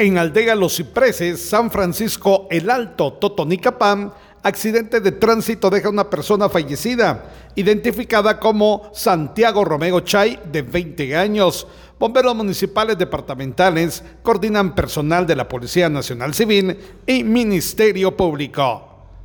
En Aldea Los Cipreses, San Francisco El Alto, Totonicapán, accidente de tránsito deja una persona fallecida, identificada como Santiago Romeo Chay, de 20 años. Bomberos municipales departamentales coordinan personal de la Policía Nacional Civil y Ministerio Público.